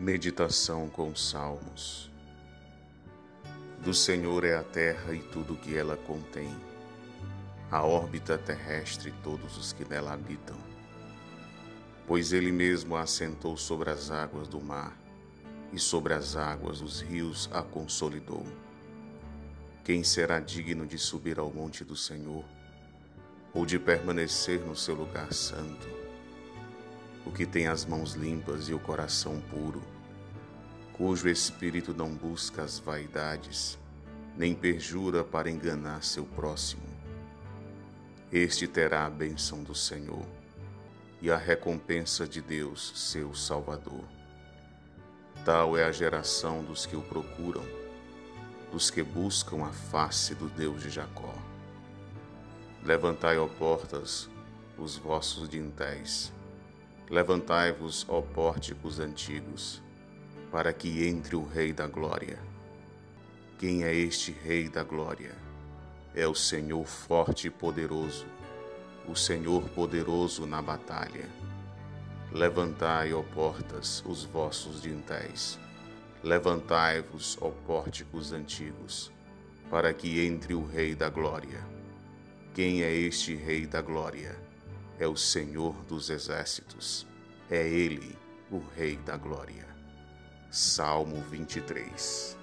Meditação com Salmos Do Senhor é a terra e tudo o que ela contém, a órbita terrestre e todos os que nela habitam. Pois Ele mesmo a assentou sobre as águas do mar e sobre as águas dos rios a consolidou. Quem será digno de subir ao monte do Senhor ou de permanecer no seu lugar santo? O que tem as mãos limpas e o coração puro, cujo espírito não busca as vaidades, nem perjura para enganar seu próximo. Este terá a bênção do Senhor e a recompensa de Deus, seu Salvador. Tal é a geração dos que o procuram, dos que buscam a face do Deus de Jacó. Levantai, ó portas, os vossos dintéis, Levantai-vos, ó pórticos antigos, para que entre o Rei da Glória. Quem é este Rei da Glória? É o Senhor forte e poderoso, o Senhor poderoso na batalha. Levantai, ó portas, os vossos dintéis. Levantai-vos, ó pórticos antigos, para que entre o Rei da Glória. Quem é este Rei da Glória? É o Senhor dos exércitos, é Ele, o Rei da Glória. Salmo 23